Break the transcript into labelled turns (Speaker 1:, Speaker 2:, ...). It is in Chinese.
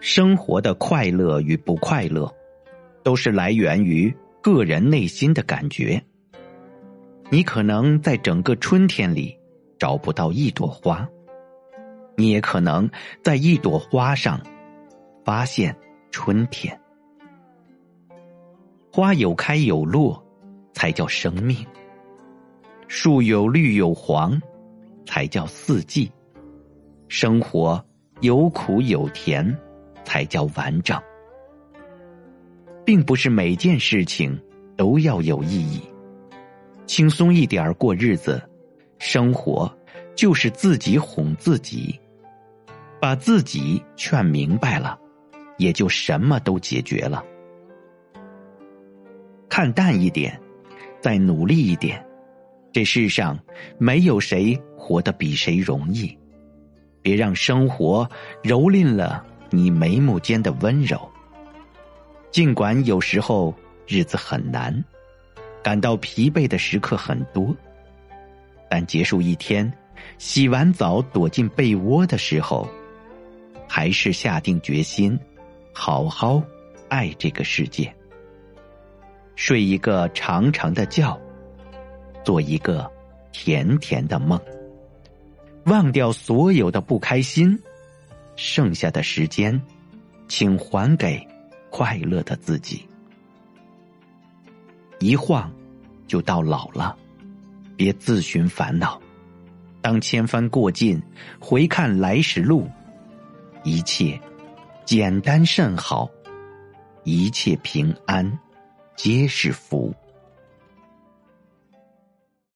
Speaker 1: 生活的快乐与不快乐，都是来源于个人内心的感觉。你可能在整个春天里找不到一朵花，你也可能在一朵花上发现春天。花有开有落，才叫生命；树有绿有黄，才叫四季。生活有苦有甜。才叫完整，并不是每件事情都要有意义。轻松一点过日子，生活就是自己哄自己，把自己劝明白了，也就什么都解决了。看淡一点，再努力一点，这世上没有谁活得比谁容易。别让生活蹂躏了。你眉目间的温柔，尽管有时候日子很难，感到疲惫的时刻很多，但结束一天，洗完澡躲进被窝的时候，还是下定决心，好好爱这个世界，睡一个长长的觉，做一个甜甜的梦，忘掉所有的不开心。剩下的时间，请还给快乐的自己。一晃就到老了，别自寻烦恼。当千帆过尽，回看来时路，一切简单甚好，一切平安皆是福。